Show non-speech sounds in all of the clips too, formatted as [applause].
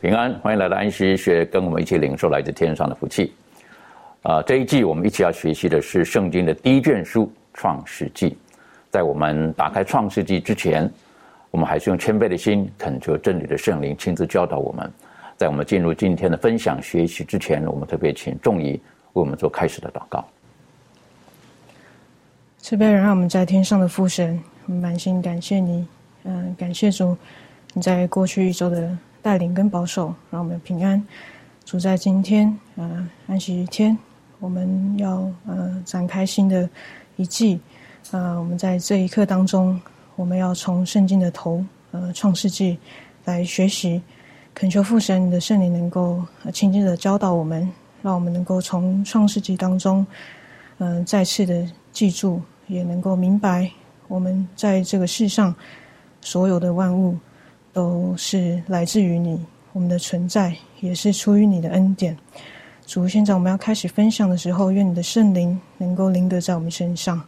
平安，欢迎来到安息学，跟我们一起领受来自天上的福气。啊、这一季我们一起要学习的是圣经的第一卷书《创世纪》。在我们打开《创世纪》之前，我们还是用谦卑的心，恳求真理的圣灵亲自教导我们。在我们进入今天的分享学习之前，我们特别请仲仪为我们做开始的祷告。慈悲人，让我们在天上的父神，满心感谢你，嗯、感谢主，你在过去一周的带领跟保守，让我们平安。主在今天，呃，安息天，我们要呃展开新的一季，呃，我们在这一刻当中，我们要从圣经的头，呃，创世纪来学习，恳求父神你的圣灵能够呃亲自的教导我们，让我们能够从创世纪当中。嗯、再次的记住，也能够明白，我们在这个世上所有的万物都是来自于你，我们的存在也是出于你的恩典。主，现在我们要开始分享的时候，愿你的圣灵能够临得在我们身上，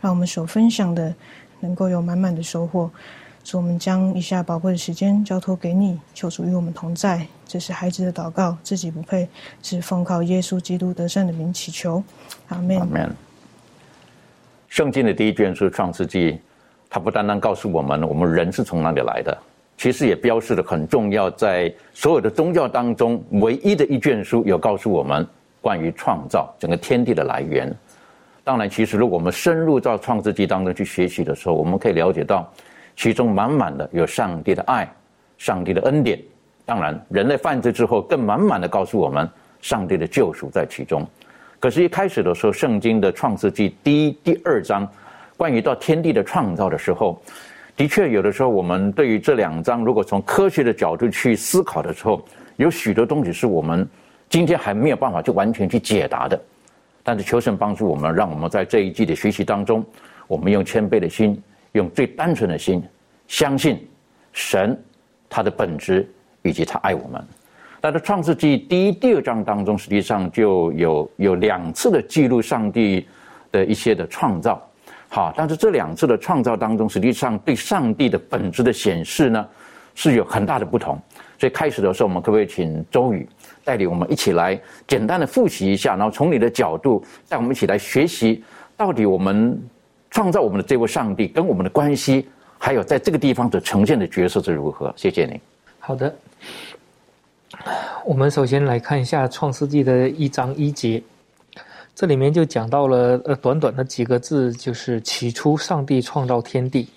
让我们所分享的能够有满满的收获。主，我们将以下宝贵的时间交托给你，求主与我们同在。这是孩子的祷告，自己不配，是奉靠耶稣基督得胜的名祈求。阿门阿。门。圣经的第一卷书《创世纪》，它不单单告诉我们我们人是从哪里来的，其实也标示了很重要，在所有的宗教当中，唯一的一卷书有告诉我们关于创造整个天地的来源。当然，其实如果我们深入到《创世纪》当中去学习的时候，我们可以了解到，其中满满的有上帝的爱、上帝的恩典。当然，人类犯罪之后，更满满的告诉我们上帝的救赎在其中。可是，一开始的时候，圣经的创世纪第一、第二章，关于到天地的创造的时候，的确有的时候，我们对于这两章，如果从科学的角度去思考的时候，有许多东西是我们今天还没有办法去完全去解答的。但是求神帮助我们，让我们在这一季的学习当中，我们用谦卑的心，用最单纯的心，相信神他的本质以及他爱我们。但是创世纪第一、第二章当中，实际上就有有两次的记录上帝的一些的创造，好，但是这两次的创造当中，实际上对上帝的本质的显示呢，是有很大的不同。所以开始的时候，我们可不可以请周宇带领我们一起来简单的复习一下，然后从你的角度带我们一起来学习，到底我们创造我们的这位上帝跟我们的关系，还有在这个地方所呈现的角色是如何？谢谢你。好的，我们首先来看一下《创世纪》的一章一节，这里面就讲到了呃短短的几个字，就是起初上帝创造天地。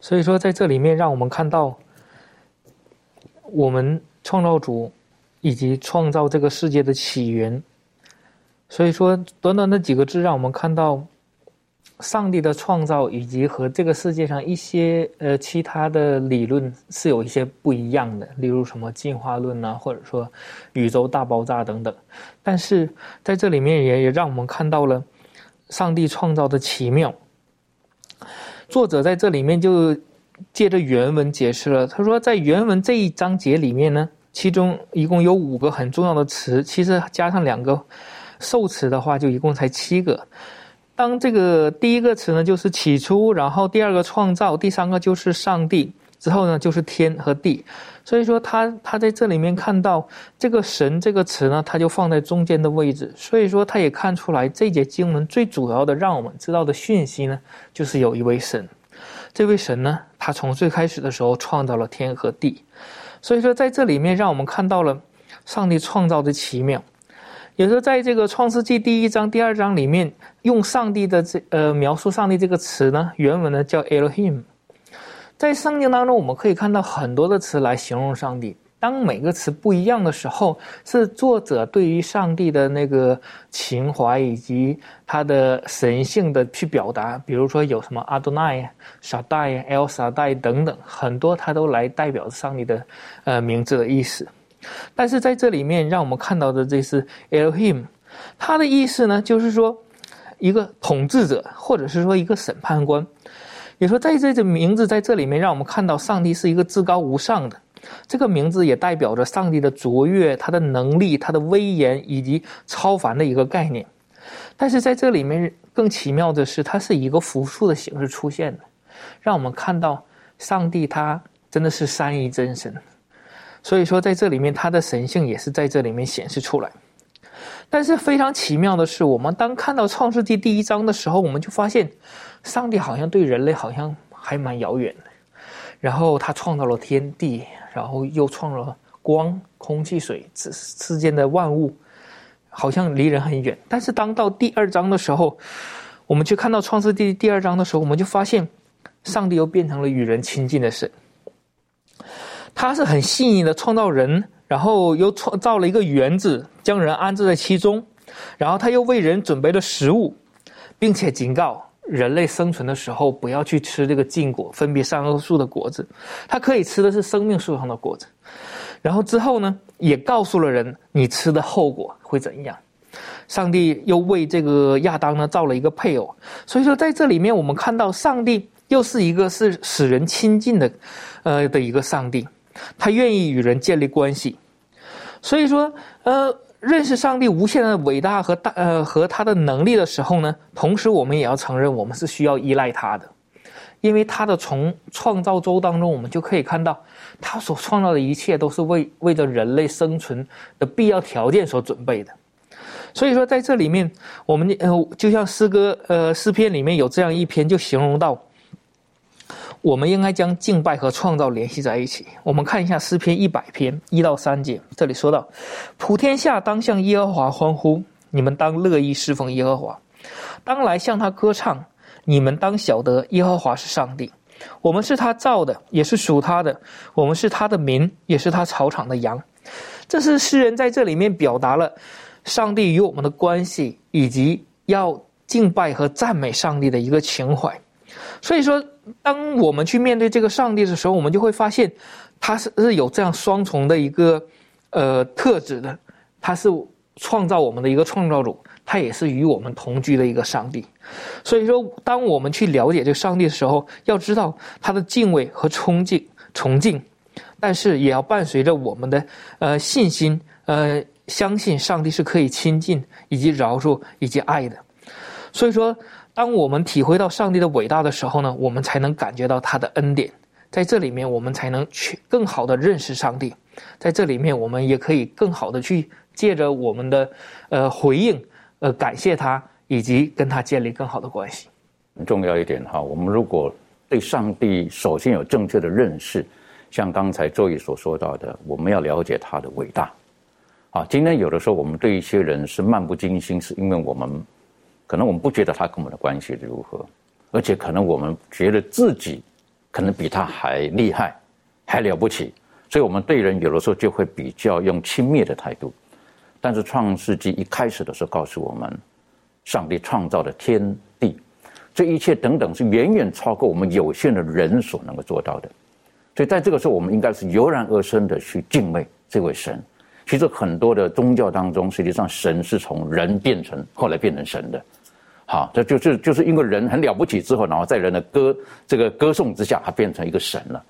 所以说，在这里面让我们看到，我们创造主以及创造这个世界的起源。所以说，短短的几个字让我们看到。上帝的创造以及和这个世界上一些呃其他的理论是有一些不一样的，例如什么进化论啊，或者说宇宙大爆炸等等。但是在这里面也也让我们看到了上帝创造的奇妙。作者在这里面就借着原文解释了，他说在原文这一章节里面呢，其中一共有五个很重要的词，其实加上两个受词的话，就一共才七个。当这个第一个词呢，就是起初，然后第二个创造，第三个就是上帝，之后呢就是天和地。所以说他他在这里面看到这个神这个词呢，他就放在中间的位置。所以说他也看出来这节经文最主要的让我们知道的讯息呢，就是有一位神。这位神呢，他从最开始的时候创造了天和地，所以说在这里面让我们看到了上帝创造的奇妙。有时候在这个创世纪第一章、第二章里面，用上帝的这呃描述上帝这个词呢，原文呢叫 Elohim。在圣经当中，我们可以看到很多的词来形容上帝。当每个词不一样的时候，是作者对于上帝的那个情怀以及他的神性的去表达。比如说有什么阿多奈、沙代、El 沙代等等，很多他都来代表上帝的呃名字的意思。但是在这里面，让我们看到的这是 Elohim，它的意思呢，就是说一个统治者，或者是说一个审判官。也说在这个名字在这里面，让我们看到上帝是一个至高无上的。这个名字也代表着上帝的卓越、他的能力、他的威严以及超凡的一个概念。但是在这里面更奇妙的是，它是一个复数的形式出现的，让我们看到上帝他真的是三一真神。所以说，在这里面，他的神性也是在这里面显示出来。但是非常奇妙的是，我们当看到创世纪第一章的时候，我们就发现，上帝好像对人类好像还蛮遥远的。然后他创造了天地，然后又创了光、空气、水之世间的万物，好像离人很远。但是当到第二章的时候，我们去看到创世纪第二章的时候，我们就发现，上帝又变成了与人亲近的神。他是很细腻的创造人，然后又创造了一个园子，将人安置在其中，然后他又为人准备了食物，并且警告人类生存的时候不要去吃这个禁果，分别善恶树的果子，他可以吃的是生命树上的果子。然后之后呢，也告诉了人你吃的后果会怎样。上帝又为这个亚当呢造了一个配偶，所以说在这里面我们看到上帝又是一个是使人亲近的，呃的一个上帝。他愿意与人建立关系，所以说，呃，认识上帝无限的伟大和大，呃，和他的能力的时候呢，同时我们也要承认，我们是需要依赖他的，因为他的从创造周当中，我们就可以看到，他所创造的一切都是为为着人类生存的必要条件所准备的。所以说，在这里面，我们呃，就像诗歌，呃，诗篇里面有这样一篇，就形容到。我们应该将敬拜和创造联系在一起。我们看一下诗篇一百篇一到三节，这里说到：“普天下当向耶和华欢呼，你们当乐意侍奉耶和华，当来向他歌唱。你们当晓得耶和华是上帝，我们是他造的，也是属他的。我们是他的民，也是他草场的羊。”这是诗人在这里面表达了上帝与我们的关系，以及要敬拜和赞美上帝的一个情怀。所以说。当我们去面对这个上帝的时候，我们就会发现，他是是有这样双重的一个呃特质的。他是创造我们的一个创造主，他也是与我们同居的一个上帝。所以说，当我们去了解这个上帝的时候，要知道他的敬畏和崇敬崇敬，但是也要伴随着我们的呃信心，呃相信上帝是可以亲近以及饶恕以及爱的。所以说。当我们体会到上帝的伟大的时候呢，我们才能感觉到他的恩典。在这里面，我们才能去更好的认识上帝。在这里面，我们也可以更好的去借着我们的呃回应，呃感谢他，以及跟他建立更好的关系。很重要一点哈，我们如果对上帝首先有正确的认识，像刚才周宇所说到的，我们要了解他的伟大。啊，今天有的时候我们对一些人是漫不经心，是因为我们。可能我们不觉得他跟我们的关系如何，而且可能我们觉得自己可能比他还厉害，还了不起，所以我们对人有的时候就会比较用轻蔑的态度。但是创世纪一开始的时候告诉我们，上帝创造的天地，这一切等等是远远超过我们有限的人所能够做到的。所以在这个时候，我们应该是油然而生的去敬畏这位神。其实很多的宗教当中，实际上神是从人变成后来变成神的。好，这就是就是因为人很了不起之后，然后在人的歌这个歌颂之下，他变成一个神了。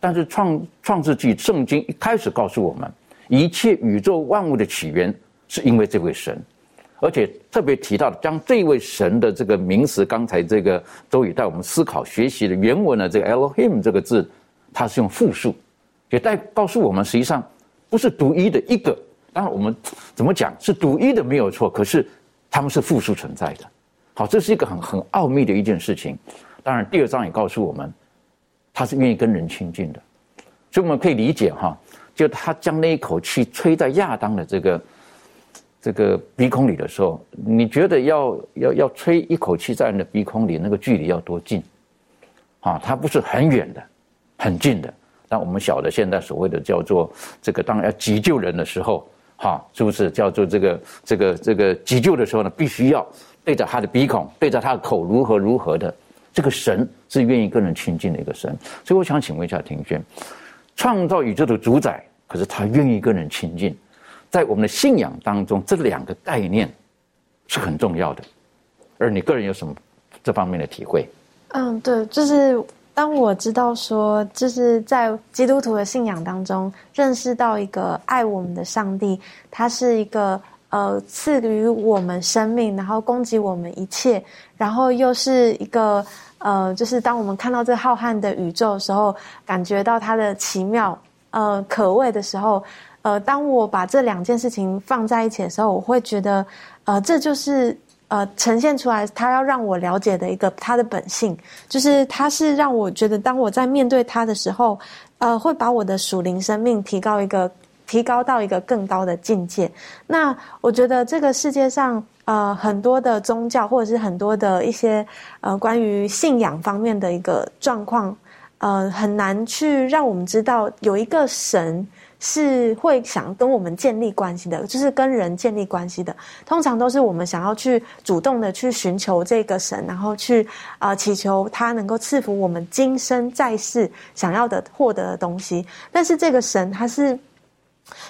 但是创创世纪圣经一开始告诉我们，一切宇宙万物的起源是因为这位神，而且特别提到将这位神的这个名词，刚才这个周宇带我们思考学习的原文的这个 Elohim 这个字，它是用复数，也带告诉我们实际上不是独一的一个。当然我们怎么讲是独一的没有错，可是他们是复数存在的。好，这是一个很很奥秘的一件事情。当然，第二章也告诉我们，他是愿意跟人亲近的，所以我们可以理解哈，就他将那一口气吹在亚当的这个这个鼻孔里的时候，你觉得要要要吹一口气在你的鼻孔里，那个距离要多近？啊，它不是很远的，很近的。但我们晓得现在所谓的叫做这个，当然要急救人的时候，哈，是不是叫做这个这个这个急救的时候呢？必须要对着他的鼻孔，对着他的口，如何如何的。这个神是愿意跟人亲近的一个神，所以我想请问一下庭轩，创造宇宙的主宰，可是他愿意跟人亲近，在我们的信仰当中，这两个概念是很重要的。而你个人有什么这方面的体会？嗯，对，就是当我知道说，就是在基督徒的信仰当中，认识到一个爱我们的上帝，他是一个。呃，赐予我们生命，然后供给我们一切，然后又是一个呃，就是当我们看到这浩瀚的宇宙的时候，感觉到它的奇妙、呃可畏的时候，呃，当我把这两件事情放在一起的时候，我会觉得，呃，这就是呃呈现出来他要让我了解的一个他的本性，就是他是让我觉得，当我在面对他的时候，呃，会把我的属灵生命提高一个。提高到一个更高的境界。那我觉得这个世界上，呃，很多的宗教或者是很多的一些呃关于信仰方面的一个状况，呃，很难去让我们知道有一个神是会想跟我们建立关系的，就是跟人建立关系的。通常都是我们想要去主动的去寻求这个神，然后去啊祈求他能够赐福我们今生在世想要的获得的东西。但是这个神他是。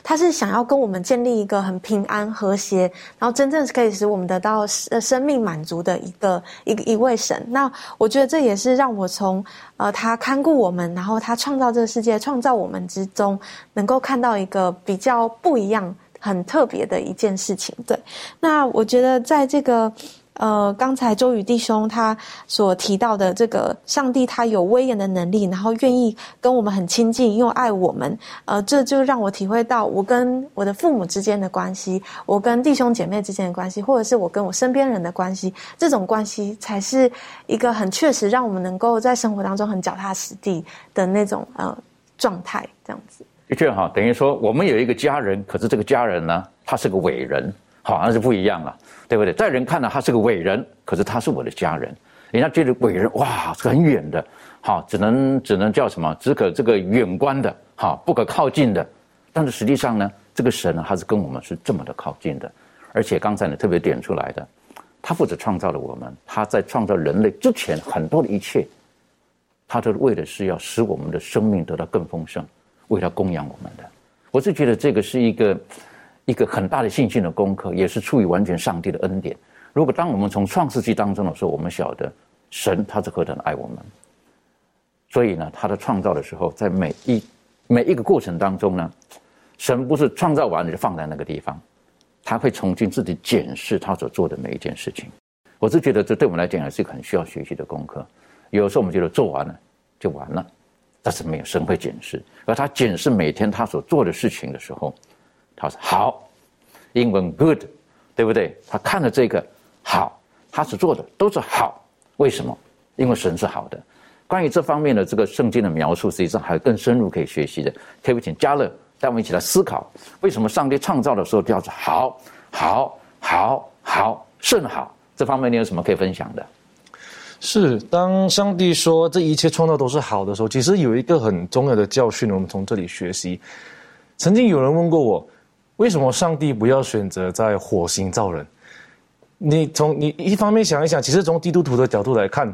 他是想要跟我们建立一个很平安和谐，然后真正可以使我们得到生生命满足的一个一一位神。那我觉得这也是让我从呃他看顾我们，然后他创造这个世界、创造我们之中，能够看到一个比较不一样、很特别的一件事情。对，那我觉得在这个。呃，刚才周宇弟兄他所提到的这个上帝，他有威严的能力，然后愿意跟我们很亲近，又爱我们。呃，这就让我体会到，我跟我的父母之间的关系，我跟弟兄姐妹之间的关系，或者是我跟我身边人的关系，这种关系才是一个很确实让我们能够在生活当中很脚踏实地的那种呃状态。这样子，的确哈，等于说我们有一个家人，可是这个家人呢，他是个伟人。好，那是不一样了，对不对？在人看来他是个伟人，可是他是我的家人，人家觉得伟人哇是很远的，好，只能只能叫什么？只可这个远观的，好，不可靠近的。但是实际上呢，这个神呢，他是跟我们是这么的靠近的，而且刚才呢特别点出来的，他不止创造了我们，他在创造人类之前很多的一切，他都为的是要使我们的生命得到更丰盛，为了供养我们的。我是觉得这个是一个。一个很大的信心的功课，也是出于完全上帝的恩典。如果当我们从创世纪当中的时候，我们晓得神他是何等爱我们，所以呢，他的创造的时候，在每一每一个过程当中呢，神不是创造完了就放在那个地方，他会重新自己检视他所做的每一件事情。我是觉得这对我们来讲也是一个很需要学习的功课。有时候我们觉得做完了就完了，但是没有神会检视，而他检视每天他所做的事情的时候。他说好，英文 good，对不对？他看了这个好，他所做的都是好。为什么？因为神是好的。关于这方面的这个圣经的描述，实际上还有更深入可以学习的。可以请加乐带我们一起来思考，为什么上帝创造的时候叫做好，好，好，好，甚好？这方面你有什么可以分享的？是，当上帝说这一切创造都是好的时候，其实有一个很重要的教训，我们从这里学习。曾经有人问过我。为什么上帝不要选择在火星造人？你从你一方面想一想，其实从基督徒的角度来看，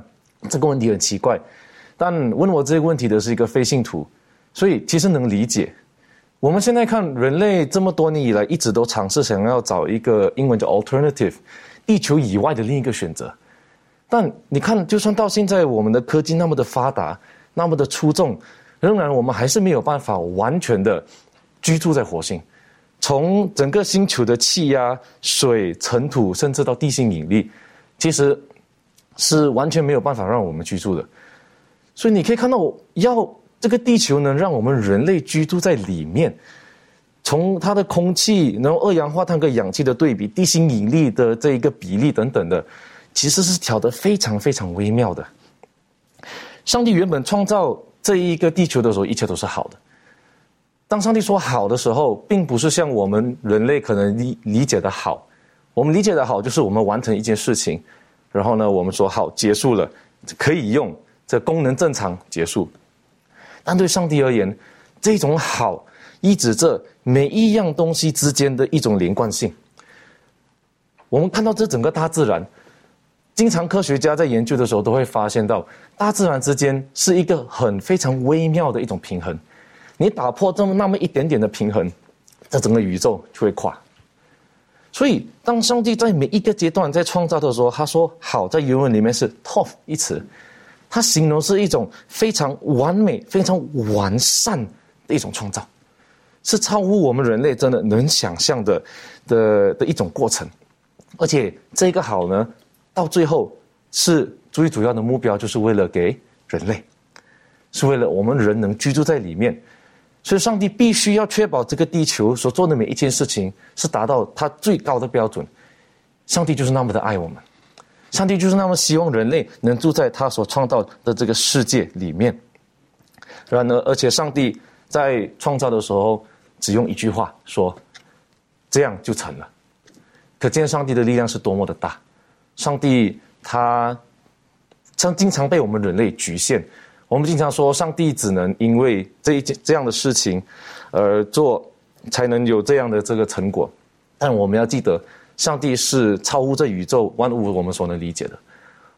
这个问题很奇怪。但问我这个问题的是一个非信徒，所以其实能理解。我们现在看人类这么多年以来一直都尝试想要找一个英文叫 alternative，地球以外的另一个选择。但你看，就算到现在我们的科技那么的发达，那么的出众，仍然我们还是没有办法完全的居住在火星。从整个星球的气压、水、尘土，甚至到地心引力，其实是完全没有办法让我们居住的。所以你可以看到，要这个地球能让我们人类居住在里面，从它的空气、然后二氧化碳跟氧气的对比、地心引力的这一个比例等等的，其实是调得非常非常微妙的。上帝原本创造这一个地球的时候，一切都是好的。当上帝说好的时候，并不是像我们人类可能理理解的好。我们理解的好，就是我们完成一件事情，然后呢，我们说好结束了，可以用，这功能正常结束。但对上帝而言，这种好，意指着每一样东西之间的一种连贯性。我们看到这整个大自然，经常科学家在研究的时候都会发现到，大自然之间是一个很非常微妙的一种平衡。你打破这么那么一点点的平衡，这整个宇宙就会垮。所以，当上帝在每一个阶段在创造的时候，他说“好”在原文里面是 “top” 一词，它形容是一种非常完美、非常完善的一种创造，是超乎我们人类真的能想象的的的一种过程。而且，这个好呢，到最后是最主要的目标，就是为了给人类，是为了我们人能居住在里面。所以，上帝必须要确保这个地球所做的每一件事情是达到他最高的标准。上帝就是那么的爱我们，上帝就是那么希望人类能住在他所创造的这个世界里面。然而，而且上帝在创造的时候只用一句话说：“这样就成了。”可见上帝的力量是多么的大。上帝他常经常被我们人类局限。我们经常说，上帝只能因为这一件这样的事情而做，才能有这样的这个成果。但我们要记得，上帝是超乎这宇宙万物我们所能理解的。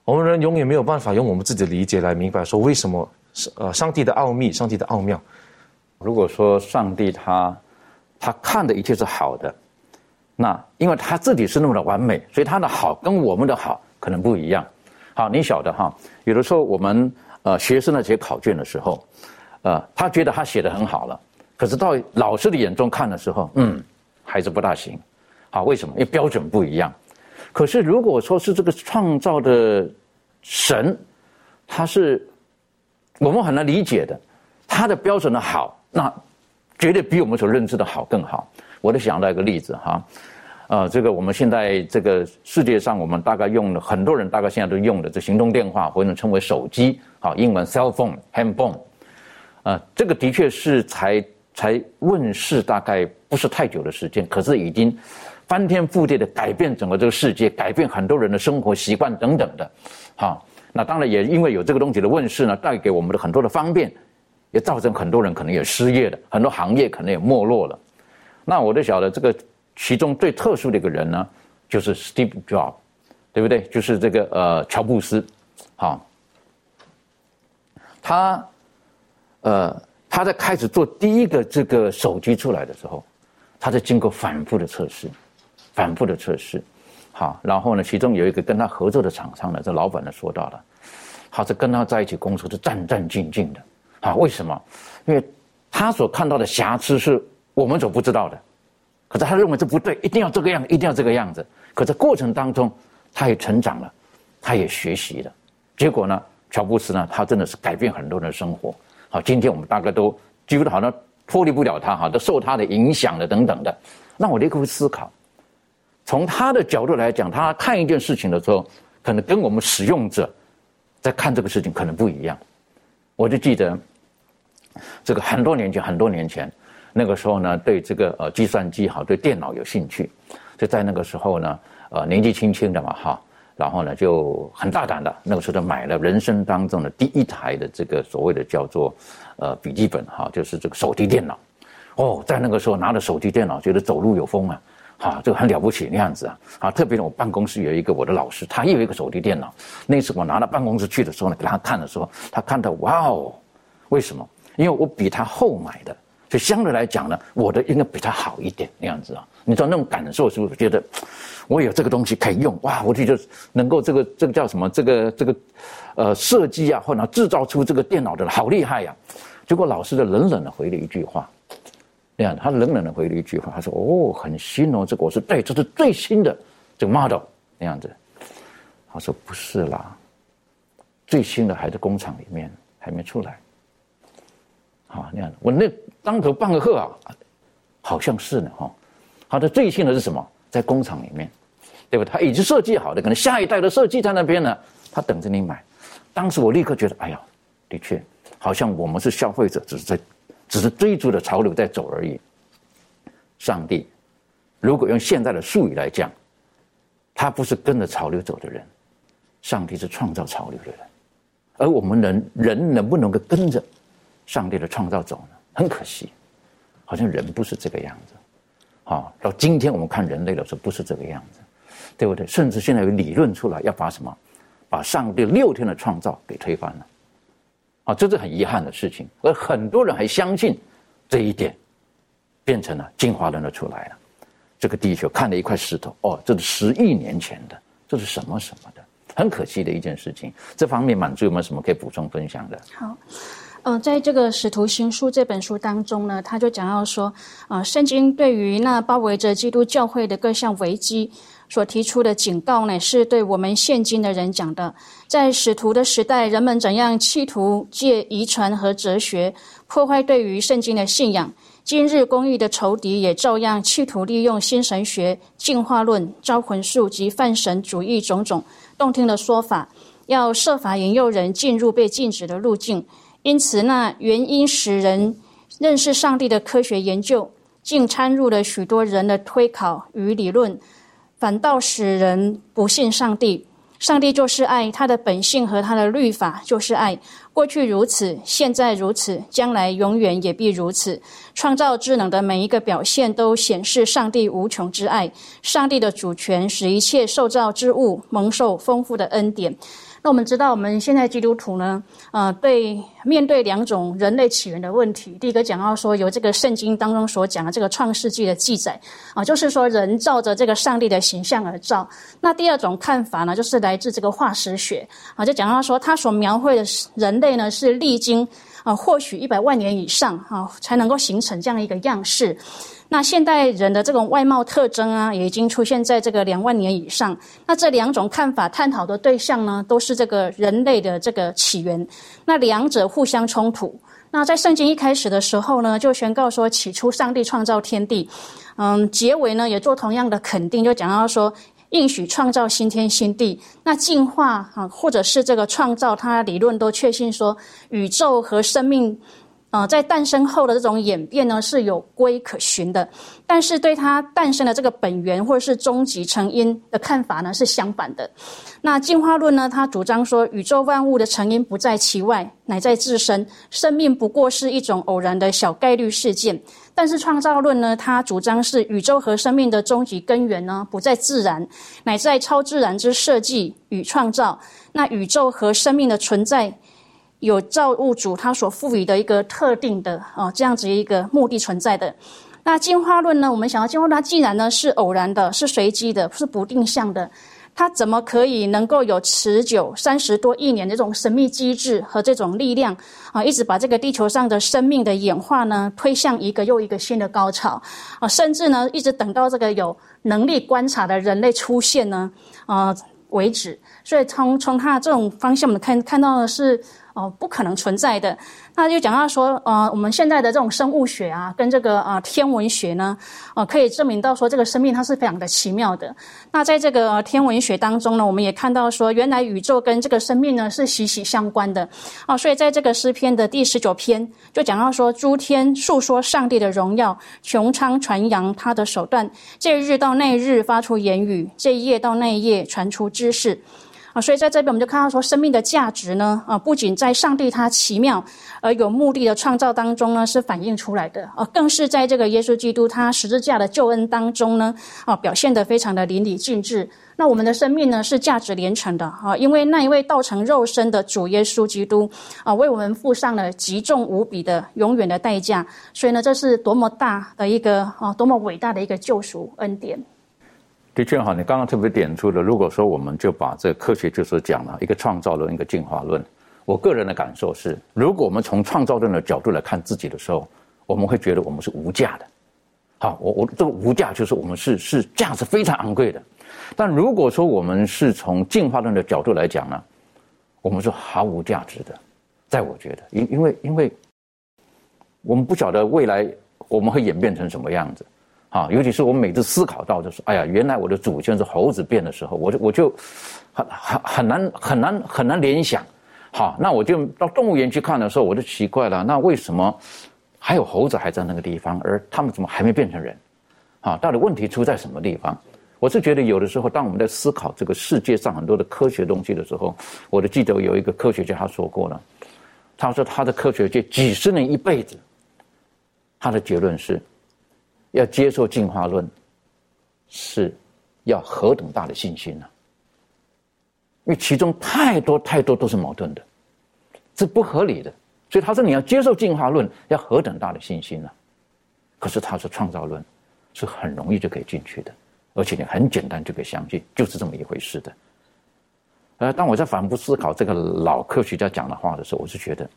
我们人永远没有办法用我们自己的理解来明白说为什么是呃上帝的奥秘，上帝的奥妙。如果说上帝他他看的一切是好的，那因为他自己是那么的完美，所以他的好跟我们的好可能不一样。好，你晓得哈，有的时候我们。呃，学生在写考卷的时候，呃，他觉得他写的很好了，可是到老师的眼中看的时候，嗯，还是不大行。好，为什么？因为标准不一样。可是如果说是这个创造的神，他是我们很难理解的，他的标准的好，那绝对比我们所认知的好更好。我就想到一个例子哈。啊，这个我们现在这个世界上，我们大概用的很多人大概现在都用的这行动电话，或者称为手机，啊，英文 cell phone、handphone，啊，这个的确是才才问世大概不是太久的时间，可是已经翻天覆地的改变整个这个世界，改变很多人的生活习惯等等的，好，那当然也因为有这个东西的问世呢，带给我们的很多的方便，也造成很多人可能也失业了，很多行业可能也没落了，那我就晓得这个。其中最特殊的一个人呢，就是 Steve Jobs，对不对？就是这个呃乔布斯，好，他呃他在开始做第一个这个手机出来的时候，他在经过反复的测试，反复的测试，好，然后呢，其中有一个跟他合作的厂商呢，这老板呢说到了，他是跟他在一起工作是战战兢兢的，啊，为什么？因为他所看到的瑕疵是我们所不知道的。可是他认为这不对，一定要这个样，一定要这个样子。可在过程当中，他也成长了，他也学习了。结果呢，乔布斯呢，他真的是改变很多人的生活。好，今天我们大概都几乎好像脱离不了他，哈，都受他的影响的等等的。那我立刻会思考，从他的角度来讲，他看一件事情的时候，可能跟我们使用者在看这个事情可能不一样。我就记得这个很多年前，很多年前。那个时候呢，对这个呃计算机好，对电脑有兴趣，就在那个时候呢，呃年纪轻轻的嘛哈，然后呢就很大胆的，那个时候就买了人生当中的第一台的这个所谓的叫做呃笔记本哈，就是这个手提电脑。哦，在那个时候拿着手提电脑，觉得走路有风啊，哈，这个很了不起那样子啊，啊，特别是我办公室有一个我的老师，他也有一个手提电脑。那次我拿到办公室去的时候呢，给他看的时候，他看到哇哦，为什么？因为我比他后买的。所以相对来讲呢，我的应该比他好一点那样子啊。你知道那种感受是不是？觉得 [tsk] 我有这个东西可以用哇！我就觉得能够这个这个叫什么？这个这个呃设计啊，或者制造出这个电脑的好厉害呀！结果老师的冷冷的回了一句话，那样他冷冷的回了一句话，他说：“哦，很新哦，这个我说对，这是最新的这个 model 那样子。”他说：“不是啦，最新的还在工厂里面，还没出来。”好，那样我那。当头半个喝啊，好像是呢哈。他的最新的是什么？在工厂里面，对吧？他已经设计好的，可能下一代的设计在那边呢，他等着你买。当时我立刻觉得，哎呀，的确，好像我们是消费者，只是在，只是追逐的潮流在走而已。上帝，如果用现在的术语来讲，他不是跟着潮流走的人，上帝是创造潮流的人，而我们人人能不能够跟着上帝的创造走呢？很可惜，好像人不是这个样子。好，到今天我们看人类的时候，不是这个样子，对不对？甚至现在有理论出来，要把什么，把上帝六天的创造给推翻了。啊，这是很遗憾的事情，而很多人还相信这一点，变成了进化论的出来了。这个地球看了一块石头，哦，这是十亿年前的，这是什么什么的，很可惜的一件事情。这方面，满足有没有什么可以补充分享的？好，呃，在这个《使徒行书》这本书当中呢，他就讲到说，啊，圣经对于那包围着基督教会的各项危机。所提出的警告呢，是对我们现今的人讲的。在使徒的时代，人们怎样企图借遗传和哲学破坏对于圣经的信仰；今日公义的仇敌也照样企图利用新神学、进化论、招魂术及泛神主义种种动听的说法，要设法引诱人进入被禁止的路径。因此，那原因使人认识上帝的科学研究，竟掺入了许多人的推考与理论。反倒使人不信上帝。上帝就是爱，他的本性和他的律法就是爱。过去如此，现在如此，将来永远也必如此。创造智能的每一个表现都显示上帝无穷之爱，上帝的主权使一切受造之物蒙受丰富的恩典。那我们知道，我们现在基督徒呢，呃，对面对两种人类起源的问题，第一个讲到说，由这个圣经当中所讲的这个创世纪的记载啊，就是说人照着这个上帝的形象而造。那第二种看法呢，就是来自这个化石学啊，就讲到说，他所描绘的人类呢，是历经啊，或许一百万年以上啊，才能够形成这样一个样式。那现代人的这种外貌特征啊，也已经出现在这个两万年以上。那这两种看法探讨的对象呢，都是这个人类的这个起源。那两者互相冲突。那在圣经一开始的时候呢，就宣告说起初上帝创造天地。嗯，结尾呢也做同样的肯定，就讲到说应许创造新天新地。那进化啊，或者是这个创造，它理论都确信说宇宙和生命。啊，在诞生后的这种演变呢，是有规可循的，但是对它诞生的这个本源或者是终极成因的看法呢，是相反的。那进化论呢，它主张说宇宙万物的成因不在其外，乃在自身，生命不过是一种偶然的小概率事件。但是创造论呢，它主张是宇宙和生命的终极根源呢，不在自然，乃在超自然之设计与创造。那宇宙和生命的存在。有造物主他所赋予的一个特定的啊这样子一个目的存在的，那进化论呢？我们想要进化论，它既然呢是偶然的，是随机的，是不定向的，它怎么可以能够有持久三十多亿年的这种神秘机制和这种力量啊，一直把这个地球上的生命的演化呢推向一个又一个新的高潮啊，甚至呢一直等到这个有能力观察的人类出现呢啊为止。所以从从它这种方向，我们看看到的是。哦，不可能存在的。那就讲到说，呃，我们现在的这种生物学啊，跟这个啊天文学呢，呃，可以证明到说，这个生命它是非常的奇妙的。那在这个天文学当中呢，我们也看到说，原来宇宙跟这个生命呢是息息相关的。哦，所以在这个诗篇的第十九篇就讲到说，诸天述说上帝的荣耀，穹苍传扬他的手段，这日到那日发出言语，这一夜到那一夜传出知识。啊，所以在这边我们就看到说，生命的价值呢，啊，不仅在上帝他奇妙而有目的的创造当中呢是反映出来的，啊，更是在这个耶稣基督他十字架的救恩当中呢，啊，表现得非常的淋漓尽致。那我们的生命呢是价值连城的，啊，因为那一位道成肉身的主耶稣基督，啊，为我们付上了极重无比的永远的代价。所以呢，这是多么大的一个啊，多么伟大的一个救赎恩典。的确哈，你刚刚特别点出了，如果说我们就把这科学就是讲了一个创造论，一个进化论。我个人的感受是，如果我们从创造论的角度来看自己的时候，我们会觉得我们是无价的。好，我我这个无价就是我们是是价值非常昂贵的。但如果说我们是从进化论的角度来讲呢，我们是毫无价值的。在我觉得，因因为因为我们不晓得未来我们会演变成什么样子。啊，尤其是我每次思考到，就是哎呀，原来我的祖先是猴子变的时候，我就我就很很很难很难很难联想，好，那我就到动物园去看的时候，我就奇怪了，那为什么还有猴子还在那个地方，而他们怎么还没变成人？啊，到底问题出在什么地方？我是觉得有的时候，当我们在思考这个世界上很多的科学东西的时候，我的记得有一个科学家他说过了，他说他的科学界几十年一辈子，他的结论是，要接受进化论，是要何等大的信心呢？因为其中太多太多都是矛盾的，是不合理的，所以他说你要接受进化论，要何等大的信心呢？可是他说创造论是很容易就可以进去的。而且你很简单就可以相信，就是这么一回事的。呃，当我在反复思考这个老科学家讲的话的时候，我是觉得，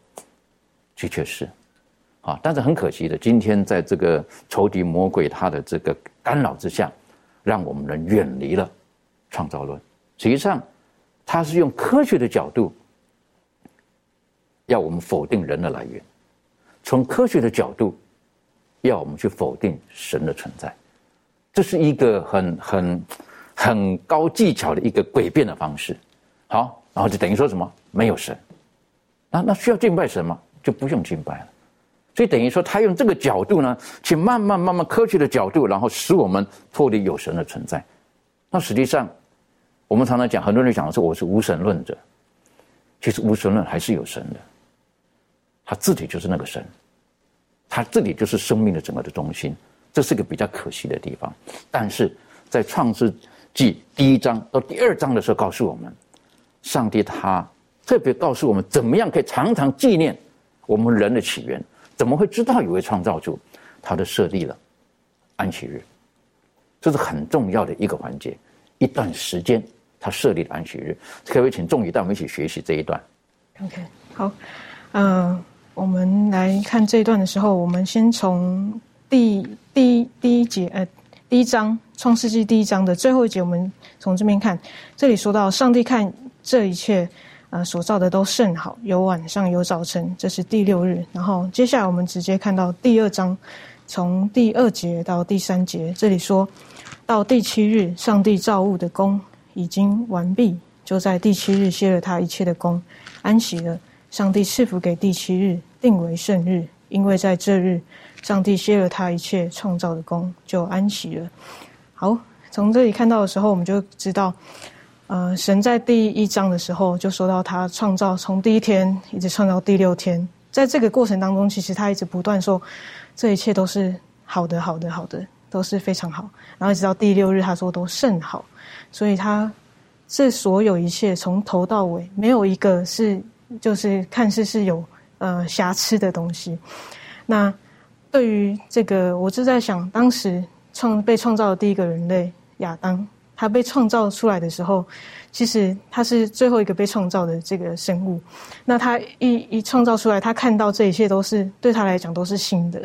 的确是，啊，但是很可惜的，今天在这个仇敌魔鬼他的这个干扰之下，让我们人远离了创造论。实际上，他是用科学的角度，要我们否定人的来源；从科学的角度，要我们去否定神的存在。这是一个很很很高技巧的一个诡辩的方式，好，然后就等于说什么没有神，那那需要敬拜神吗？就不用敬拜了，所以等于说他用这个角度呢，去慢慢慢慢科学的角度，然后使我们脱离有神的存在。那实际上，我们常常讲，很多人讲的是我是无神论者，其实无神论还是有神的，他自己就是那个神，他自己就是生命的整个的中心。这是个比较可惜的地方，但是在创世纪第一章到第二章的时候，告诉我们，上帝他特别告诉我们，怎么样可以常常纪念我们人的起源？怎么会知道有位创造主？他的设立了安息日，这是很重要的一个环节。一段时间，他设立了安息日，可不可以请众宇带我们一起学习这一段？OK，好，嗯，我们来看这一段的时候，我们先从。第第第一节，呃，第一章创世纪第一章的最后一节，我们从这边看，这里说到上帝看这一切，呃，所造的都甚好，有晚上有早晨，这是第六日。然后接下来我们直接看到第二章，从第二节到第三节，这里说到第七日，上帝造物的功已经完毕，就在第七日歇了他一切的功，安息了。上帝赐福给第七日，定为圣日，因为在这日。上帝歇了他一切创造的功，就安息了。好，从这里看到的时候，我们就知道，呃，神在第一章的时候就说到他创造，从第一天一直创造第六天，在这个过程当中，其实他一直不断说，这一切都是好的，好的，好的，都是非常好。然后一直到第六日，他说都甚好，所以他这所有一切从头到尾没有一个是就是看似是有呃瑕疵的东西。那对于这个，我就在想，当时创被创造的第一个人类亚当，他被创造出来的时候，其实他是最后一个被创造的这个生物。那他一一创造出来，他看到这一切都是对他来讲都是新的。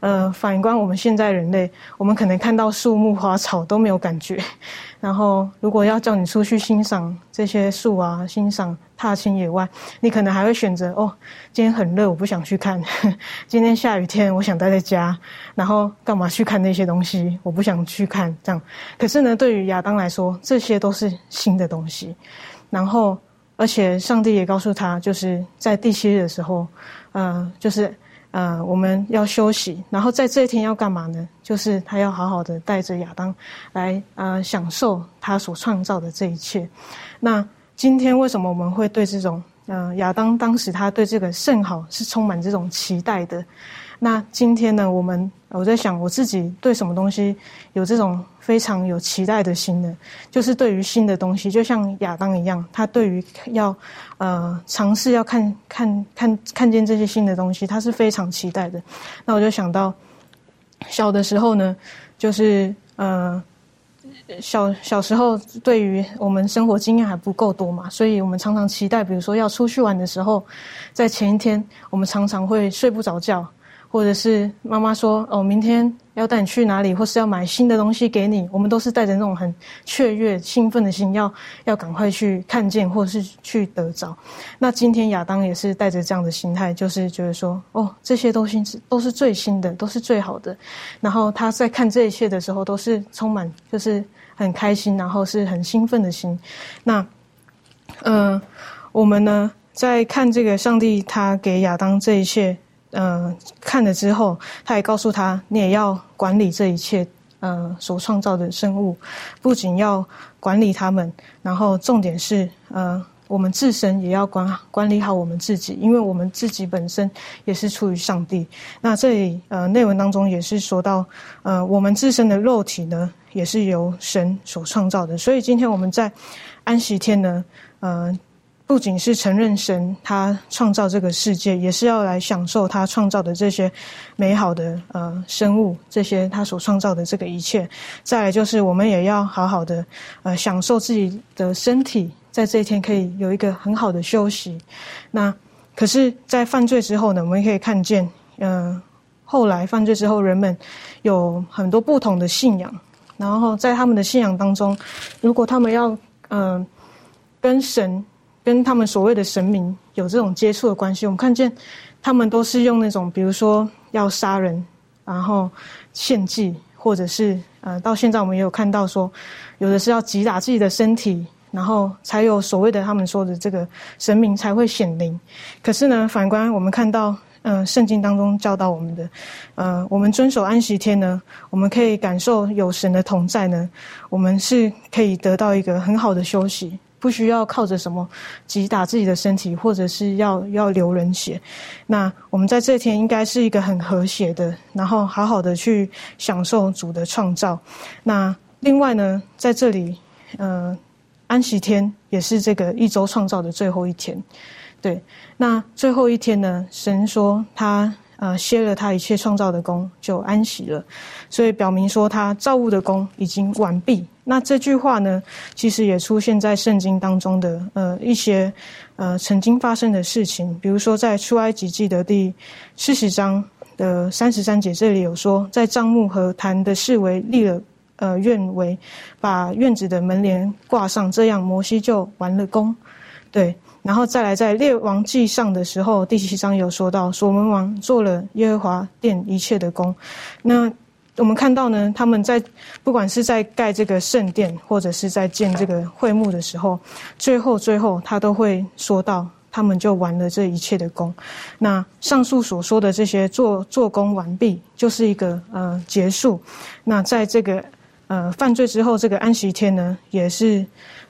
呃，反观我们现在人类，我们可能看到树木花草都没有感觉。[laughs] 然后，如果要叫你出去欣赏这些树啊，欣赏踏青野外，你可能还会选择哦，今天很热，我不想去看；[laughs] 今天下雨天，我想待在家。然后干嘛去看那些东西？我不想去看。这样，可是呢，对于亚当来说，这些都是新的东西。然后，而且上帝也告诉他，就是在第七日的时候，呃，就是。呃，我们要休息，然后在这一天要干嘛呢？就是他要好好的带着亚当来呃享受他所创造的这一切。那今天为什么我们会对这种呃亚当当时他对这个甚好是充满这种期待的？那今天呢，我们我在想我自己对什么东西有这种非常有期待的心呢？就是对于新的东西，就像亚当一样，他对于要呃尝试要看看看看见这些新的东西，他是非常期待的。那我就想到小的时候呢，就是呃小小时候对于我们生活经验还不够多嘛，所以我们常常期待，比如说要出去玩的时候，在前一天我们常常会睡不着觉。或者是妈妈说哦，明天要带你去哪里，或是要买新的东西给你，我们都是带着那种很雀跃、兴奋的心，要要赶快去看见，或是去得着。那今天亚当也是带着这样的心态，就是觉得说哦，这些东西都是最新的，都是最好的。然后他在看这一切的时候，都是充满就是很开心，然后是很兴奋的心。那嗯，我们呢？在看这个上帝他给亚当这一切，嗯，看了之后，他也告诉他，你也要管理这一切，嗯，所创造的生物，不仅要管理他们，然后重点是，嗯。我们自身也要管管理好我们自己，因为我们自己本身也是出于上帝。那这里呃内文当中也是说到，呃我们自身的肉体呢也是由神所创造的。所以今天我们在安息天呢，呃不仅是承认神他创造这个世界，也是要来享受他创造的这些美好的呃生物，这些他所创造的这个一切。再来就是我们也要好好的呃享受自己的身体。在这一天可以有一个很好的休息，那可是，在犯罪之后呢？我们可以看见，嗯，后来犯罪之后，人们有很多不同的信仰，然后在他们的信仰当中，如果他们要嗯跟神、跟他们所谓的神明有这种接触的关系，我们看见他们都是用那种，比如说要杀人，然后献祭，或者是呃，到现在我们也有看到说，有的是要击打自己的身体。然后才有所谓的他们说的这个神明才会显灵，可是呢，反观我们看到，嗯，圣经当中教导我们的，呃，我们遵守安息天呢，我们可以感受有神的同在呢，我们是可以得到一个很好的休息，不需要靠着什么击打自己的身体，或者是要要流人血。那我们在这天应该是一个很和谐的，然后好好的去享受主的创造。那另外呢，在这里，嗯。安息天也是这个一周创造的最后一天，对。那最后一天呢？神说他呃歇了他一切创造的功，就安息了，所以表明说他造物的功已经完毕。那这句话呢，其实也出现在圣经当中的呃一些呃曾经发生的事情，比如说在出埃及记的第四十章的三十三节，这里有说，在帐幕和坛的视为立了。呃，院围把院子的门帘挂上，这样摩西就完了工。对，然后再来在列王记上的时候，第七章有说到，所门王做了耶和华殿一切的工。那我们看到呢，他们在不管是在盖这个圣殿，或者是在建这个会幕的时候，最后最后他都会说到，他们就完了这一切的工。那上述所说的这些做做工完毕，就是一个呃结束。那在这个。呃，犯罪之后这个安息天呢，也是，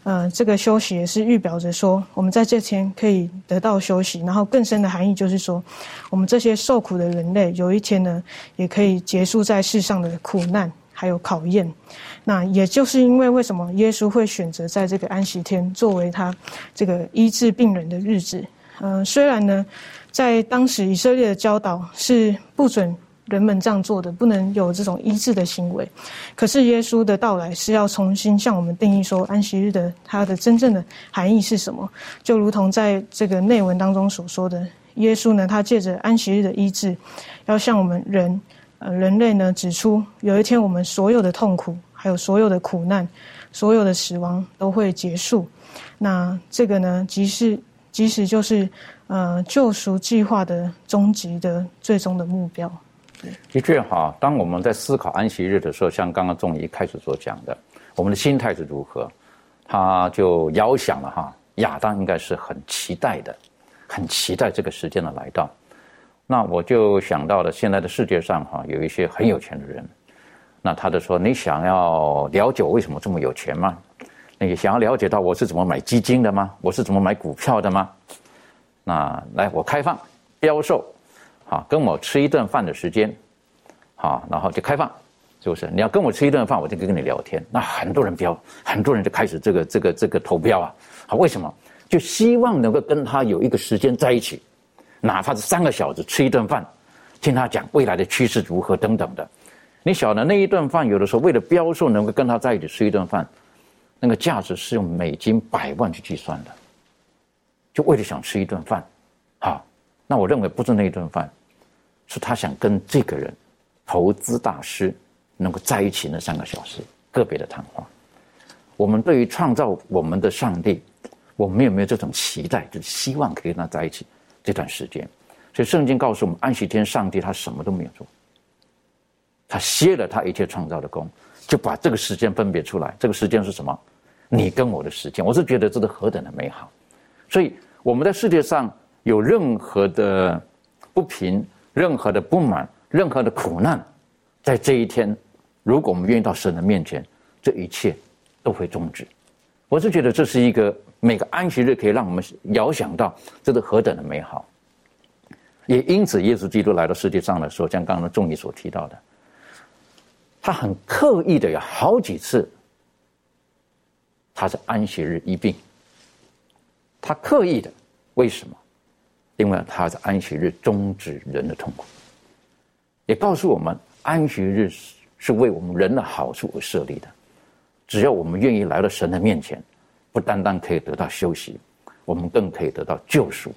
呃，这个休息也是预表着说，我们在这天可以得到休息。然后更深的含义就是说，我们这些受苦的人类，有一天呢，也可以结束在世上的苦难还有考验。那也就是因为为什么耶稣会选择在这个安息天作为他这个医治病人的日子？嗯，虽然呢，在当时以色列的教导是不准。人们这样做的不能有这种医治的行为，可是耶稣的到来是要重新向我们定义说安息日的它的真正的含义是什么？就如同在这个内文当中所说的，耶稣呢，他借着安息日的医治，要向我们人呃人类呢指出，有一天我们所有的痛苦，还有所有的苦难，所有的死亡都会结束。那这个呢，即是即使就是呃救赎计划的终极的最终的目标。的确哈，当我们在思考安息日的时候，像刚刚仲一开始所讲的，我们的心态是如何，他就遥想了哈。亚当应该是很期待的，很期待这个时间的来到。那我就想到了现在的世界上哈，有一些很有钱的人，那他就说：“你想要了解我为什么这么有钱吗？你想要了解到我是怎么买基金的吗？我是怎么买股票的吗？那来，我开放标售。”啊，跟我吃一顿饭的时间，好，然后就开放，是不是？你要跟我吃一顿饭，我就跟你聊天。那很多人标，很多人就开始这个这个这个投标啊。好，为什么？就希望能够跟他有一个时间在一起，哪怕是三个小时吃一顿饭，听他讲未来的趋势如何等等的。你晓得那一顿饭，有的时候为了标售能够跟他在一起吃一顿饭，那个价值是用美金百万去计算的，就为了想吃一顿饭。好，那我认为不是那一顿饭。是他想跟这个人，投资大师能够在一起那三个小时个别的谈话。我们对于创造我们的上帝，我们有没有这种期待，就是希望可以跟他在一起这段时间？所以圣经告诉我们，安息天上帝他什么都没有做，他歇了他一切创造的功，就把这个时间分别出来。这个时间是什么？你跟我的时间。我是觉得这是何等的美好。所以我们在世界上有任何的不平、任何的不满、任何的苦难，在这一天，如果我们愿意到神的面前，这一切都会终止。我是觉得这是一个每个安息日可以让我们遥想到这是何等的美好。也因此，耶稣基督来到世界上的时候，像刚刚的众义所提到的，他很刻意的有好几次，他是安息日一病。他刻意的，为什么？因为他在安息日终止人的痛苦，也告诉我们，安息日是为我们人的好处而设立的。只要我们愿意来到神的面前，不单单可以得到休息，我们更可以得到救赎。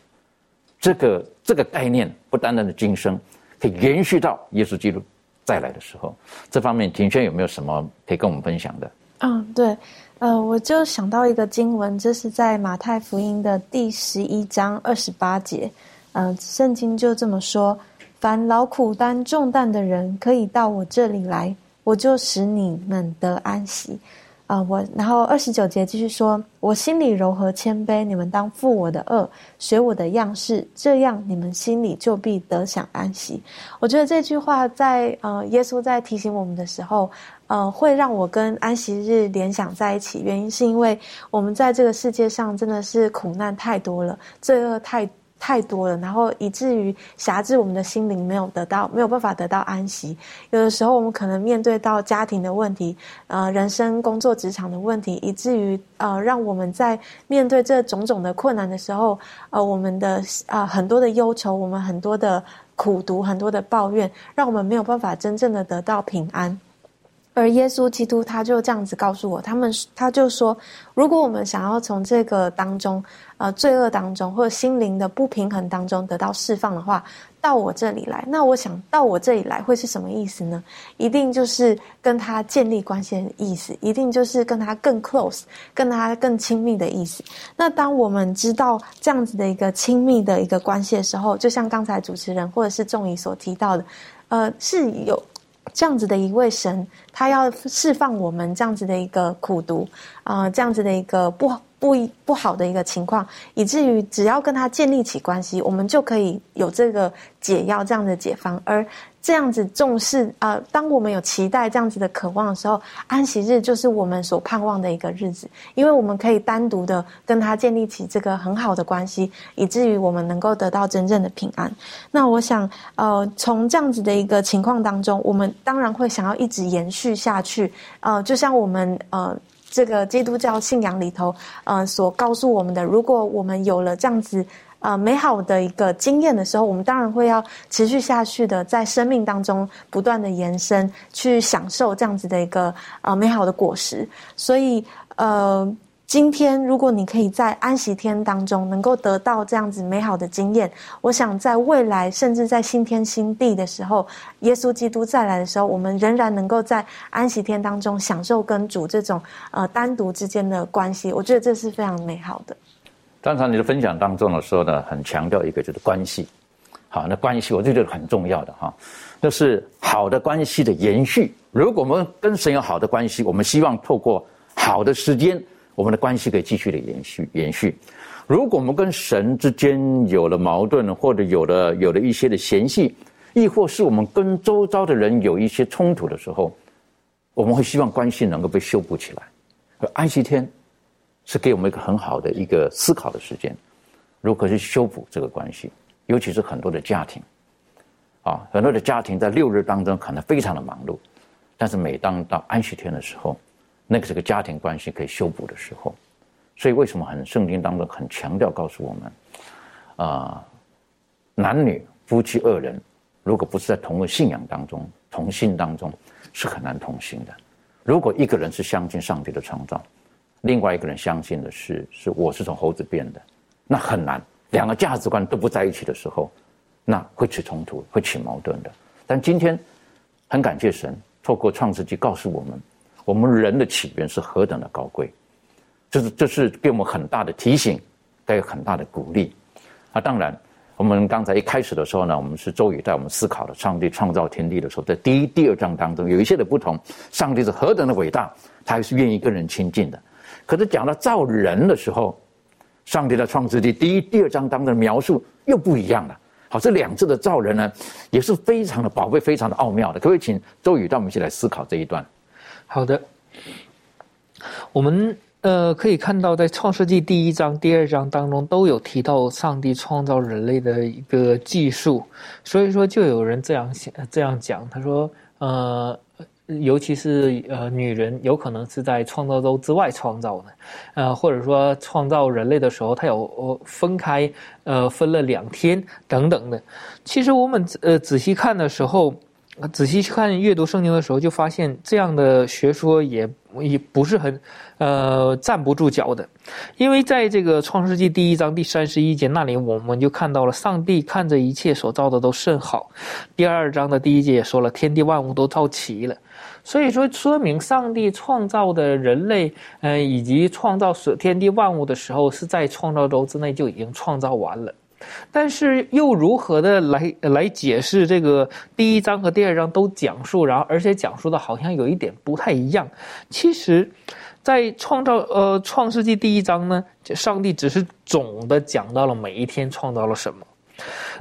这个这个概念不单单的今生，可以延续到耶稣基督再来的时候。这方面，庭轩有没有什么可以跟我们分享的？嗯，对，呃，我就想到一个经文，这是在马太福音的第十一章二十八节。嗯，圣经就这么说：凡劳苦担重担的人，可以到我这里来，我就使你们得安息。啊，我然后二十九节继续说，我心里柔和谦卑，你们当负我的恶，学我的样式，这样你们心里就必得享安息。我觉得这句话在呃，耶稣在提醒我们的时候，呃，会让我跟安息日联想在一起。原因是因为我们在这个世界上真的是苦难太多了，罪恶太。太多了，然后以至于辖制我们的心灵，没有得到，没有办法得到安息。有的时候，我们可能面对到家庭的问题，呃，人生、工作、职场的问题，以至于呃，让我们在面对这种种的困难的时候，呃，我们的啊很多的忧愁，我们很多的苦读，很多的抱怨，让我们没有办法真正的得到平安。而耶稣基督他就这样子告诉我，他们他就说，如果我们想要从这个当中，呃，罪恶当中或者心灵的不平衡当中得到释放的话，到我这里来。那我想到我这里来会是什么意思呢？一定就是跟他建立关系的意思，一定就是跟他更 close，跟他更亲密的意思。那当我们知道这样子的一个亲密的一个关系的时候，就像刚才主持人或者是仲仪所提到的，呃，是有。这样子的一位神，他要释放我们这样子的一个苦毒啊，这样子的一个不不不好的一个情况，以至于只要跟他建立起关系，我们就可以有这个解药这样的解方，而。这样子重视啊，当我们有期待这样子的渴望的时候，安息日就是我们所盼望的一个日子，因为我们可以单独的跟他建立起这个很好的关系，以至于我们能够得到真正的平安。那我想，呃，从这样子的一个情况当中，我们当然会想要一直延续下去。呃，就像我们呃这个基督教信仰里头，呃所告诉我们的，如果我们有了这样子。呃，美好的一个经验的时候，我们当然会要持续下去的，在生命当中不断的延伸，去享受这样子的一个呃美好的果实。所以，呃，今天如果你可以在安息天当中能够得到这样子美好的经验，我想在未来甚至在新天新地的时候，耶稣基督再来的时候，我们仍然能够在安息天当中享受跟主这种呃单独之间的关系。我觉得这是非常美好的。刚才你的分享当中的时候呢，很强调一个就是关系，好，那关系我就觉得很重要的哈，那是好的关系的延续。如果我们跟神有好的关系，我们希望透过好的时间，我们的关系可以继续的延续延续。如果我们跟神之间有了矛盾，或者有了有了一些的嫌隙，亦或是我们跟周遭的人有一些冲突的时候，我们会希望关系能够被修补起来。安息天。是给我们一个很好的一个思考的时间，如何去修补这个关系？尤其是很多的家庭，啊，很多的家庭在六日当中可能非常的忙碌，但是每当到安息天的时候，那个是个家庭关系可以修补的时候。所以为什么很圣经当中很强调告诉我们，啊，男女夫妻二人，如果不是在同个信仰当中、同心当中，是很难同行的。如果一个人是相信上帝的创造。另外一个人相信的是，是我是从猴子变的，那很难。两个价值观都不在一起的时候，那会起冲突，会起矛盾的。但今天很感谢神，透过创世纪告诉我们，我们人的起源是何等的高贵，这是这是给我们很大的提醒，给有很大的鼓励。啊，当然，我们刚才一开始的时候呢，我们是周宇带我们思考的上帝创造天地的时候，在第一、第二章当中有一些的不同。上帝是何等的伟大，他还是愿意跟人亲近的。可是讲到造人的时候，上帝的创世纪第一、第二章当中的描述又不一样了。好，这两次的造人呢，也是非常的宝贵、非常的奥妙的。可不可以请周宇带我们一起来思考这一段？好的，我们呃可以看到，在创世纪第一章、第二章当中都有提到上帝创造人类的一个技术，所以说就有人这样想、这样讲，他说呃。尤其是呃，女人有可能是在创造周之外创造的，呃，或者说创造人类的时候，它有分开，呃，分了两天等等的。其实我们呃仔细看的时候，仔细去看阅读圣经的时候，就发现这样的学说也也不是很，呃，站不住脚的。因为在这个创世纪第一章第三十一节那里，我们就看到了上帝看着一切所造的都甚好。第二章的第一节也说了，天地万物都造齐了。所以说，说明上帝创造的人类，呃，以及创造所天地万物的时候，是在创造周之内就已经创造完了。但是，又如何的来来解释这个第一章和第二章都讲述，然后而且讲述的好像有一点不太一样。其实，在创造呃创世纪第一章呢，上帝只是总的讲到了每一天创造了什么。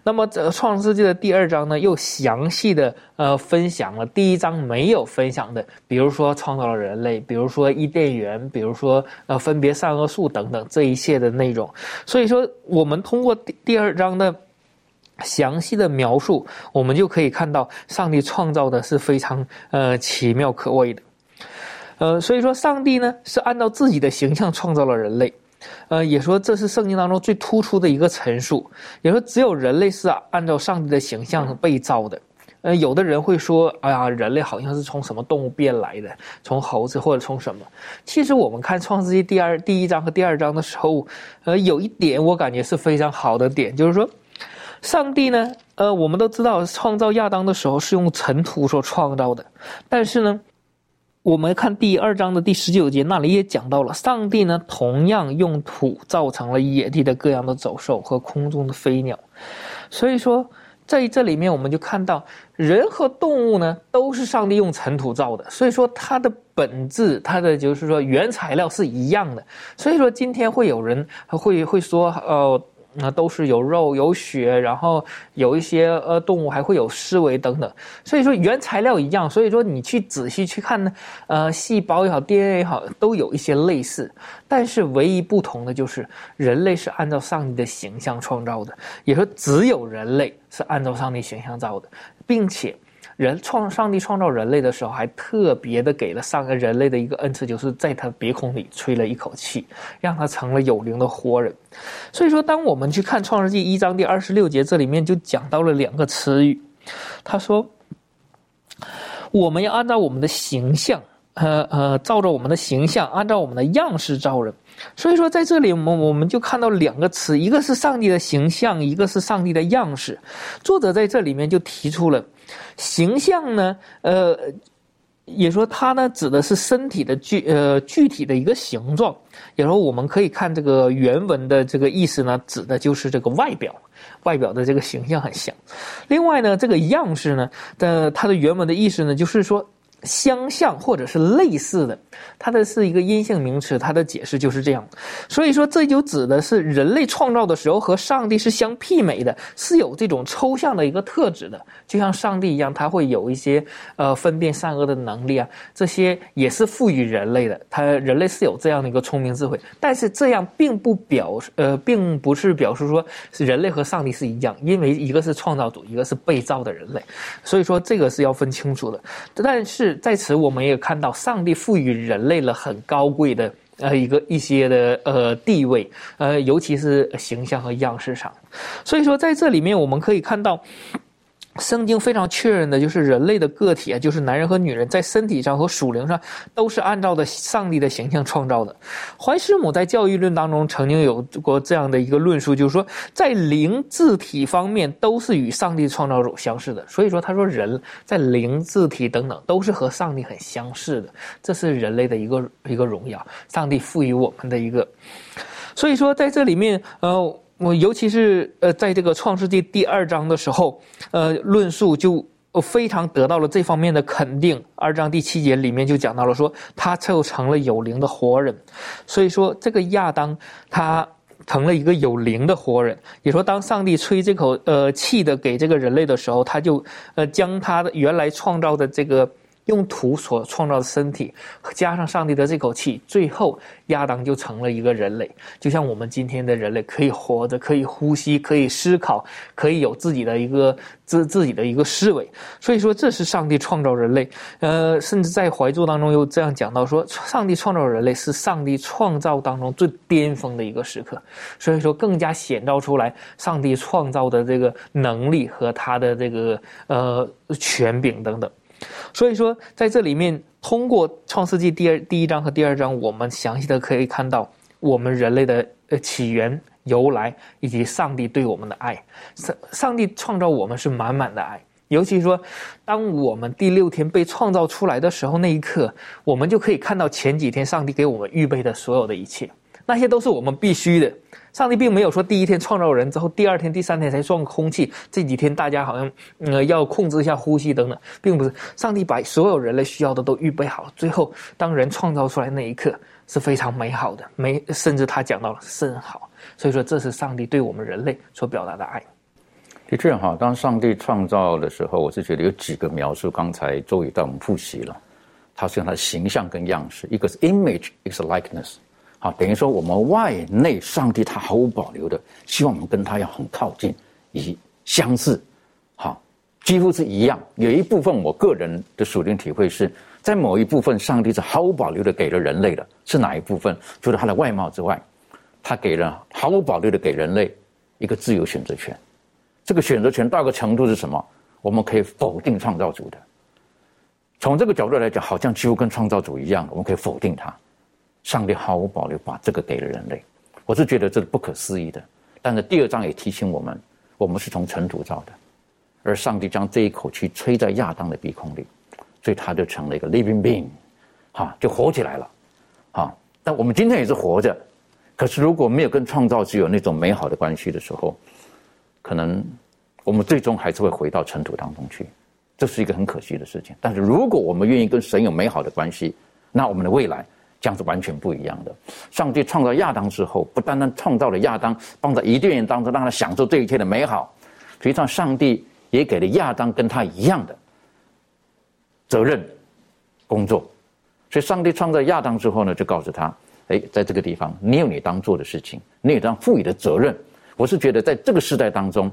那么，这《创世纪》的第二章呢，又详细的呃分享了第一章没有分享的，比如说创造了人类，比如说伊甸园，比如说呃分别善恶树等等这一切的内容。所以说，我们通过第第二章的详细的描述，我们就可以看到上帝创造的是非常呃奇妙可畏的。呃，所以说，上帝呢是按照自己的形象创造了人类。呃，也说这是圣经当中最突出的一个陈述。也说只有人类是按照上帝的形象被造的。呃，有的人会说，哎呀，人类好像是从什么动物变来的，从猴子或者从什么？其实我们看创世纪第二第一章和第二章的时候，呃，有一点我感觉是非常好的点，就是说，上帝呢，呃，我们都知道创造亚当的时候是用尘土所创造的，但是呢。我们看第二章的第十九节，那里也讲到了，上帝呢同样用土造成了野地的各样的走兽和空中的飞鸟。所以说，在这里面我们就看到，人和动物呢都是上帝用尘土造的。所以说，它的本质，它的就是说原材料是一样的。所以说，今天会有人会会说，呃。那都是有肉有血，然后有一些呃动物还会有思维等等，所以说原材料一样，所以说你去仔细去看呢，呃，细胞也好，DNA 也好，都有一些类似，但是唯一不同的就是人类是按照上帝的形象创造的，也说只有人类是按照上帝形象造的，并且。人创上帝创造人类的时候，还特别的给了上个人类的一个恩赐，就是在他鼻孔里吹了一口气，让他成了有灵的活人。所以说，当我们去看创世纪一章第二十六节，这里面就讲到了两个词语。他说：“我们要按照我们的形象，呃呃，照着我们的形象，按照我们的样式造人。”所以说，在这里我们我们就看到两个词，一个是上帝的形象，一个是上帝的样式。作者在这里面就提出了。形象呢？呃，也说它呢指的是身体的具呃具体的一个形状。也说我们可以看这个原文的这个意思呢，指的就是这个外表，外表的这个形象很像。另外呢，这个样式呢的它的原文的意思呢，就是说。相像或者是类似的，它的是一个阴性名词，它的解释就是这样。所以说，这就指的是人类创造的时候和上帝是相媲美的，是有这种抽象的一个特质的，就像上帝一样，他会有一些呃分辨善恶的能力啊，这些也是赋予人类的。他人类是有这样的一个聪明智慧，但是这样并不表呃，并不是表示说人类和上帝是一样，因为一个是创造主，一个是被造的人类，所以说这个是要分清楚的。但是。在此，我们也看到上帝赋予人类了很高贵的呃一个一些的呃地位，呃，尤其是形象和样式上。所以说，在这里面我们可以看到。圣经非常确认的就是人类的个体啊，就是男人和女人，在身体上和属灵上都是按照的上帝的形象创造的。怀师母在教育论当中曾经有过这样的一个论述，就是说在灵字体方面都是与上帝创造主相似的。所以说，他说人在灵字体等等都是和上帝很相似的，这是人类的一个一个荣耀，上帝赋予我们的一个。所以说，在这里面，呃。我尤其是呃，在这个创世纪第二章的时候，呃，论述就非常得到了这方面的肯定。二章第七节里面就讲到了，说他就成了有灵的活人。所以说，这个亚当他成了一个有灵的活人。也说，当上帝吹这口呃气的给这个人类的时候，他就呃将他的原来创造的这个。用土所创造的身体，加上上帝的这口气，最后亚当就成了一个人类，就像我们今天的人类，可以活着，可以呼吸，可以思考，可以有自己的一个自自己的一个思维。所以说，这是上帝创造人类。呃，甚至在怀柱当中又这样讲到说，上帝创造人类是上帝创造当中最巅峰的一个时刻。所以说，更加显照出来上帝创造的这个能力和他的这个呃权柄等等。所以说，在这里面，通过《创世纪》第二第一章和第二章，我们详细的可以看到我们人类的呃起源、由来，以及上帝对我们的爱。上上帝创造我们是满满的爱，尤其说，当我们第六天被创造出来的时候，那一刻，我们就可以看到前几天上帝给我们预备的所有的一切。那些都是我们必须的。上帝并没有说第一天创造人之后，第二天、第三天才创空气。这几天大家好像呃要控制一下呼吸等等，并不是。上帝把所有人类需要的都预备好，最后当人创造出来那一刻是非常美好的，美甚至他讲到了甚好。所以说，这是上帝对我们人类所表达的爱。的确哈，当上帝创造的时候，我是觉得有几个描述，刚才周宇带我们复习了，它是用它的形象跟样式，一个是 image，一个是 likeness。好，等于说我们外内上帝他毫无保留的希望我们跟他要很靠近，以相似，好，几乎是一样。有一部分我个人的属灵体会是在某一部分，上帝是毫无保留的给了人类的，是哪一部分？除了他的外貌之外，他给了毫无保留的给人类一个自由选择权。这个选择权到个程度是什么？我们可以否定创造主的。从这个角度来讲，好像几乎跟创造主一样，我们可以否定他。上帝毫无保留把这个给了人类，我是觉得这是不可思议的。但是第二章也提醒我们，我们是从尘土造的，而上帝将这一口气吹在亚当的鼻孔里，所以他就成了一个 living being，哈，就活起来了，哈。但我们今天也是活着，可是如果没有跟创造只有那种美好的关系的时候，可能我们最终还是会回到尘土当中去，这是一个很可惜的事情。但是如果我们愿意跟神有美好的关系，那我们的未来。这样是完全不一样的。上帝创造亚当之后，不单单创造了亚当，放在伊甸园当中，让他享受这一切的美好。实际上，上帝也给了亚当跟他一样的责任工作。所以，上帝创造亚当之后呢，就告诉他：“哎，在这个地方，你有你当做的事情，你有当赋予的责任。”我是觉得，在这个时代当中，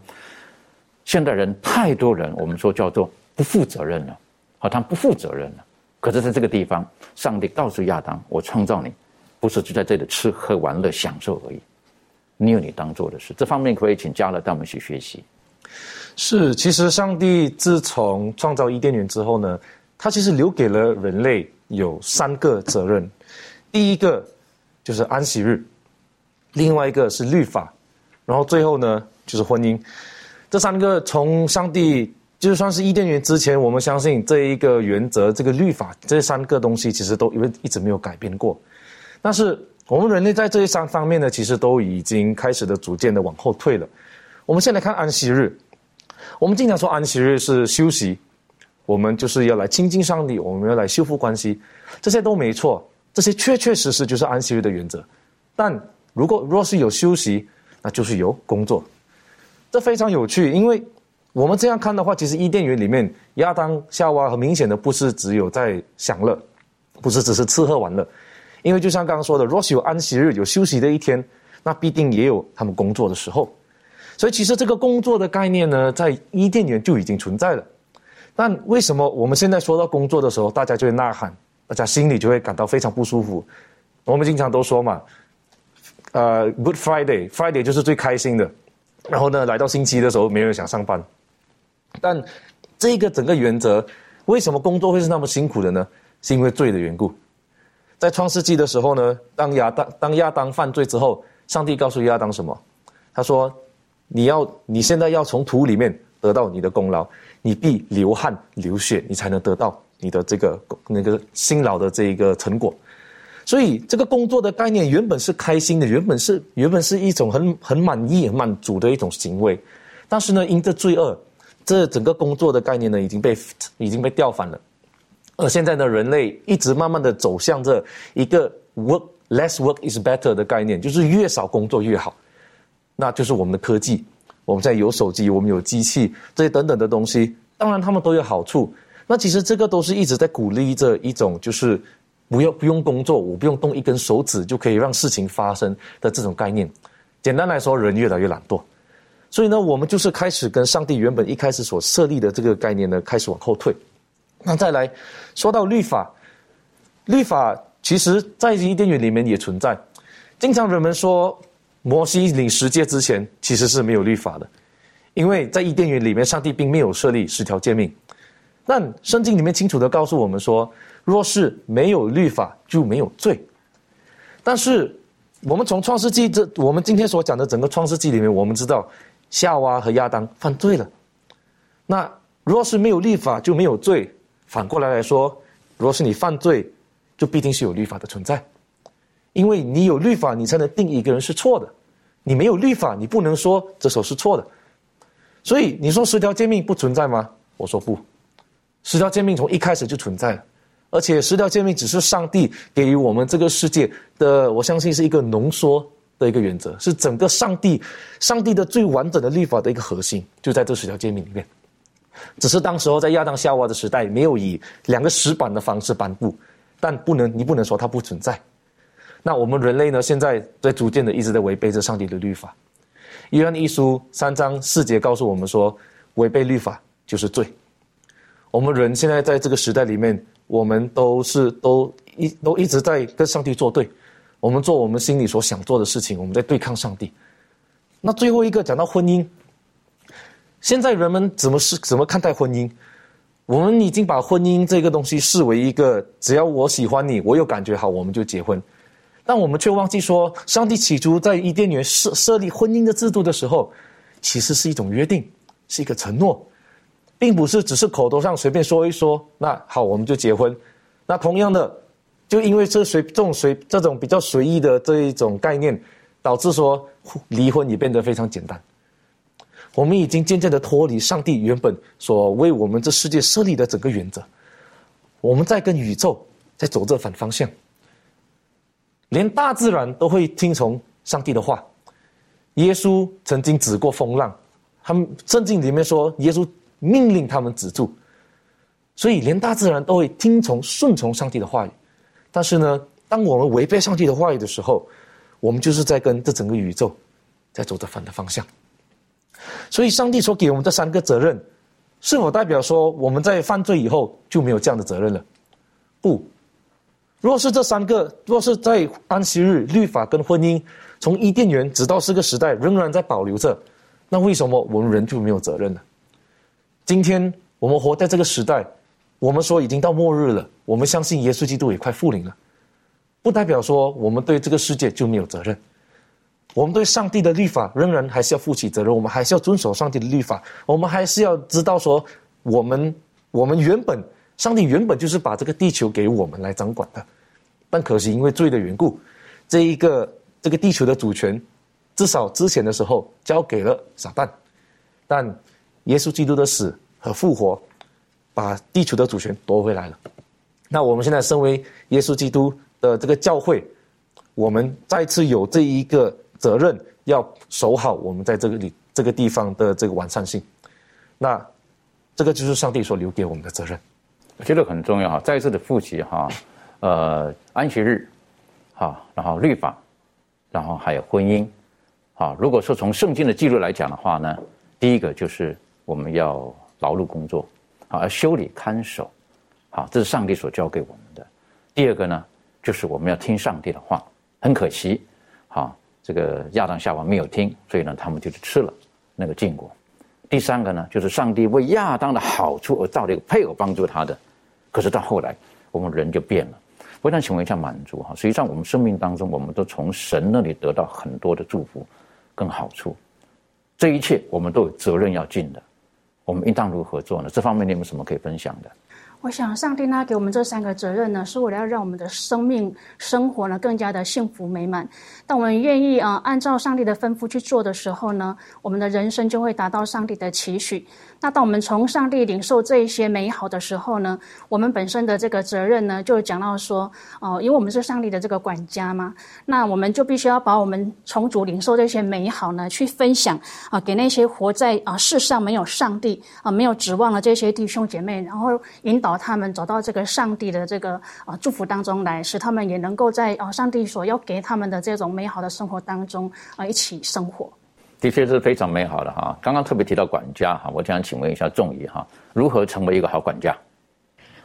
现代人太多人，我们说叫做不负责任了，好，他们不负责任了。可是，在这个地方，上帝告诉亚当：“我创造你，不是就在这里吃喝玩乐享受而已。你有你当做的事。”这方面可以请加勒带我们去学习。是，其实上帝自从创造伊甸园之后呢，他其实留给了人类有三个责任。第一个就是安息日，另外一个是律法，然后最后呢就是婚姻。这三个从上帝。就算是伊甸园之前，我们相信这一个原则、这个律法，这三个东西其实都因为一直没有改变过。但是我们人类在这三方面呢，其实都已经开始的逐渐的往后退了。我们先来看安息日，我们经常说安息日是休息，我们就是要来亲近上帝，我们要来修复关系，这些都没错，这些确确实实就是安息日的原则。但如果若是有休息，那就是有工作，这非常有趣，因为。我们这样看的话，其实伊甸园里面亚当夏娃很明显的不是只有在享乐，不是只是吃喝玩乐，因为就像刚刚说的，若是有安息日有休息的一天，那必定也有他们工作的时候。所以其实这个工作的概念呢，在伊甸园就已经存在了。但为什么我们现在说到工作的时候，大家就会呐喊，大家心里就会感到非常不舒服？我们经常都说嘛，呃，Good Friday，Friday 就是最开心的，然后呢，来到星期的时候，没人想上班。但这个整个原则，为什么工作会是那么辛苦的呢？是因为罪的缘故。在创世纪的时候呢，当亚当当亚当犯罪之后，上帝告诉亚当什么？他说：“你要你现在要从土里面得到你的功劳，你必流汗流血，你才能得到你的这个那个辛劳的这一个成果。”所以，这个工作的概念原本是开心的，原本是原本是一种很很满意、很满足的一种行为，但是呢，因着罪恶。这整个工作的概念呢，已经被已经被调反了，而现在呢，人类一直慢慢的走向这一个 work less work is better 的概念，就是越少工作越好，那就是我们的科技。我们现在有手机，我们有机器，这些等等的东西，当然他们都有好处。那其实这个都是一直在鼓励着一种，就是不要不用工作，我不用动一根手指就可以让事情发生的这种概念。简单来说，人越来越懒惰，所以呢，我们就是开始跟上帝原本一开始所设立的这个概念呢，开始往后退。那再来说到律法，律法其实在伊甸园里面也存在。经常人们说。摩西领十诫之前，其实是没有律法的，因为在伊甸园里面，上帝并没有设立十条诫命。但圣经里面清楚的告诉我们说，若是没有律法，就没有罪。但是我们从创世纪这，我们今天所讲的整个创世纪里面，我们知道夏娃和亚当犯罪了。那若是没有律法，就没有罪。反过来来说，若是你犯罪，就必定是有律法的存在，因为你有律法，你才能定一个人是错的。你没有律法，你不能说这首是错的。所以你说十条诫命不存在吗？我说不，十条诫命从一开始就存在了，而且十条诫命只是上帝给予我们这个世界的，我相信是一个浓缩的一个原则，是整个上帝上帝的最完整的律法的一个核心，就在这十条诫命里面。只是当时候在亚当夏娃的时代，没有以两个石板的方式颁布，但不能你不能说它不存在。那我们人类呢？现在在逐渐的一直在违背着上帝的律法。约翰一书三章四节告诉我们说，违背律法就是罪。我们人现在在这个时代里面，我们都是都一都一直在跟上帝作对。我们做我们心里所想做的事情，我们在对抗上帝。那最后一个讲到婚姻，现在人们怎么是怎么看待婚姻？我们已经把婚姻这个东西视为一个，只要我喜欢你，我有感觉好，我们就结婚。但我们却忘记说，上帝起初在伊甸园设设立婚姻的制度的时候，其实是一种约定，是一个承诺，并不是只是口头上随便说一说。那好，我们就结婚。那同样的，就因为这随这种随这种比较随意的这一种概念，导致说离婚也变得非常简单。我们已经渐渐的脱离上帝原本所为我们这世界设立的整个原则，我们在跟宇宙在走这反方向。连大自然都会听从上帝的话。耶稣曾经止过风浪，他们圣经里面说，耶稣命令他们止住。所以，连大自然都会听从、顺从上帝的话语。但是呢，当我们违背上帝的话语的时候，我们就是在跟这整个宇宙在走着反的方向。所以，上帝所给我们这三个责任，是否代表说我们在犯罪以后就没有这样的责任了？不。若是这三个，若是在安息日、律法跟婚姻，从伊甸园直到这个时代仍然在保留着，那为什么我们人就没有责任呢？今天我们活在这个时代，我们说已经到末日了，我们相信耶稣基督也快复临了，不代表说我们对这个世界就没有责任。我们对上帝的律法仍然还是要负起责任，我们还是要遵守上帝的律法，我们还是要知道说，我们我们原本。上帝原本就是把这个地球给我们来掌管的，但可惜因为罪的缘故，这一个这个地球的主权，至少之前的时候交给了撒旦，但耶稣基督的死和复活，把地球的主权夺回来了。那我们现在身为耶稣基督的这个教会，我们再次有这一个责任，要守好我们在这个里这个地方的这个完善性。那这个就是上帝所留给我们的责任。我觉得很重要哈，再一次的复习哈，呃，安息日，哈，然后律法，然后还有婚姻，好，如果说从圣经的记录来讲的话呢，第一个就是我们要劳碌工作，啊，要修理看守，好，这是上帝所教给我们的。第二个呢，就是我们要听上帝的话。很可惜，好，这个亚当夏娃没有听，所以呢，他们就去吃了那个禁果。第三个呢，就是上帝为亚当的好处而造了一个配偶帮助他的。可是到后来，我们人就变了，非常情况下满足哈。实际上，我们生命当中，我们都从神那里得到很多的祝福跟好处，这一切我们都有责任要尽的。我们应当如何做呢？这方面你有什么可以分享的？我想，上帝呢给我们这三个责任呢，是为了要让我们的生命生活呢更加的幸福美满。当我们愿意啊按照上帝的吩咐去做的时候呢，我们的人生就会达到上帝的期许。那当我们从上帝领受这一些美好的时候呢，我们本身的这个责任呢，就讲到说，哦，因为我们是上帝的这个管家嘛，那我们就必须要把我们从主领受这些美好呢，去分享啊，给那些活在啊世上没有上帝啊没有指望的这些弟兄姐妹，然后引导他们走到这个上帝的这个啊祝福当中来，使他们也能够在啊上帝所要给他们的这种美好的生活当中啊一起生活。的确是非常美好的哈。刚刚特别提到管家哈，我想请问一下仲仪哈，如何成为一个好管家？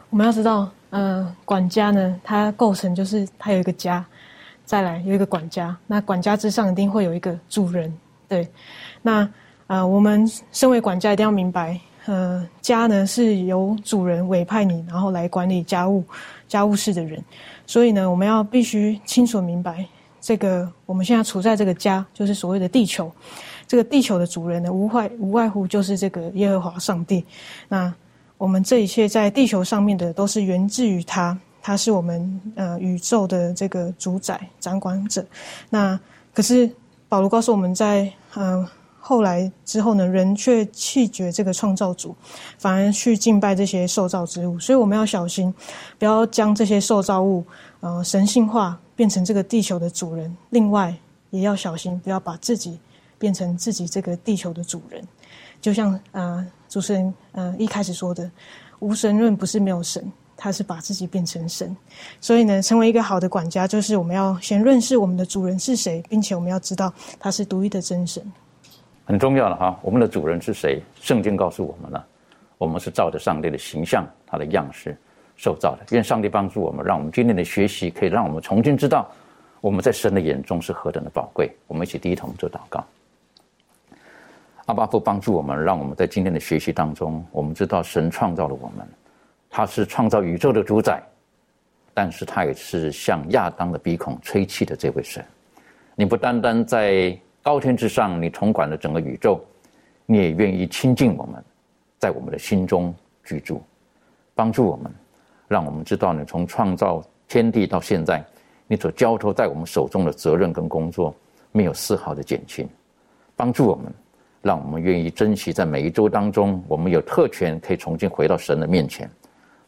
我们要知道，呃，管家呢，它构成就是它有一个家，再来有一个管家，那管家之上一定会有一个主人，对。那呃，我们身为管家一定要明白，呃，家呢是由主人委派你，然后来管理家务、家务事的人，所以呢，我们要必须清楚明白。这个我们现在处在这个家，就是所谓的地球。这个地球的主人呢，无外无外乎就是这个耶和华上帝。那我们这一切在地球上面的，都是源自于他，他是我们呃宇宙的这个主宰、掌管者。那可是保罗告诉我们在嗯后来之后呢，人却弃绝这个创造主，反而去敬拜这些受造之物。所以我们要小心，不要将这些受造物呃神性化。变成这个地球的主人，另外也要小心，不要把自己变成自己这个地球的主人。就像呃主持人呃一开始说的，无神论不是没有神，他是把自己变成神。所以呢，成为一个好的管家，就是我们要先认识我们的主人是谁，并且我们要知道他是独一的真神。很重要的哈，我们的主人是谁？圣经告诉我们了，我们是照着上帝的形象，他的样式。受造的，愿上帝帮助我们，让我们今天的学习可以让我们重新知道我们在神的眼中是何等的宝贵。我们一起低头做祷告。阿巴父帮助我们，让我们在今天的学习当中，我们知道神创造了我们，他是创造宇宙的主宰，但是他也是向亚当的鼻孔吹气的这位神。你不单单在高天之上，你统管了整个宇宙，你也愿意亲近我们，在我们的心中居住，帮助我们。让我们知道，你从创造天地到现在，你所交托在我们手中的责任跟工作，没有丝毫的减轻。帮助我们，让我们愿意珍惜在每一周当中，我们有特权可以重新回到神的面前，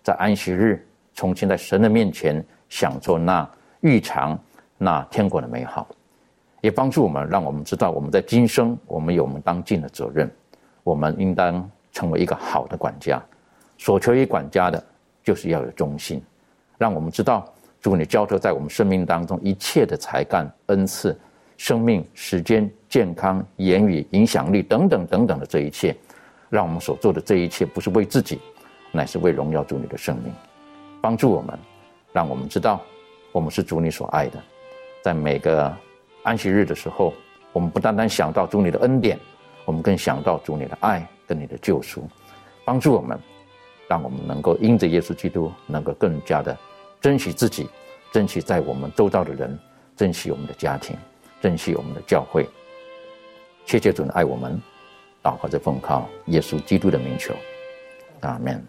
在安息日重新在神的面前享受那预尝那天国的美好。也帮助我们，让我们知道我们在今生我们有我们当尽的责任，我们应当成为一个好的管家。所求于管家的。就是要有忠心，让我们知道主你交托在我们生命当中一切的才干、恩赐、生命、时间、健康、言语、影响力等等等等的这一切，让我们所做的这一切不是为自己，乃是为荣耀主你的生命，帮助我们，让我们知道我们是主你所爱的，在每个安息日的时候，我们不单单想到主你的恩典，我们更想到主你的爱跟你的救赎，帮助我们。让我们能够因着耶稣基督，能够更加的珍惜自己，珍惜在我们周遭的人，珍惜我们的家庭，珍惜我们的教会。切切准爱我们，祷告着奉靠耶稣基督的名求，阿门。